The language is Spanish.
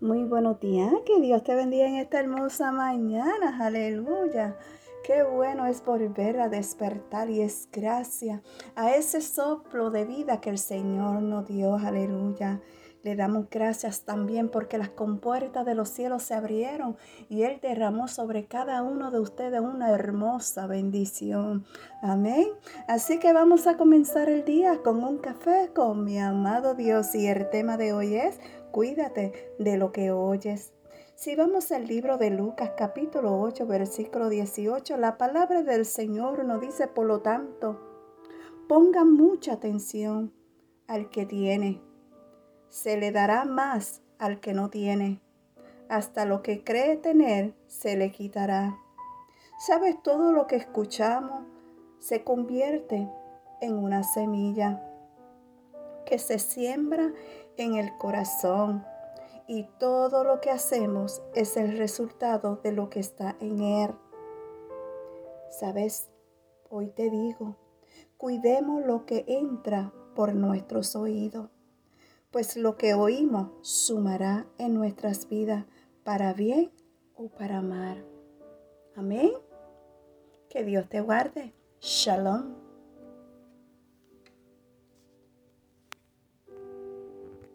Muy buenos días, que Dios te bendiga en esta hermosa mañana, aleluya. Qué bueno es volver a despertar y es gracia a ese soplo de vida que el Señor nos dio, aleluya. Le damos gracias también porque las compuertas de los cielos se abrieron y Él derramó sobre cada uno de ustedes una hermosa bendición. Amén. Así que vamos a comenzar el día con un café con mi amado Dios y el tema de hoy es cuídate de lo que oyes. Si vamos al libro de Lucas capítulo 8 versículo 18, la palabra del Señor nos dice, por lo tanto, pongan mucha atención al que tiene se le dará más al que no tiene. Hasta lo que cree tener se le quitará. ¿Sabes? Todo lo que escuchamos se convierte en una semilla que se siembra en el corazón y todo lo que hacemos es el resultado de lo que está en él. ¿Sabes? Hoy te digo, cuidemos lo que entra por nuestros oídos pues lo que oímos sumará en nuestras vidas para bien o para mal. Amén. Que Dios te guarde. Shalom.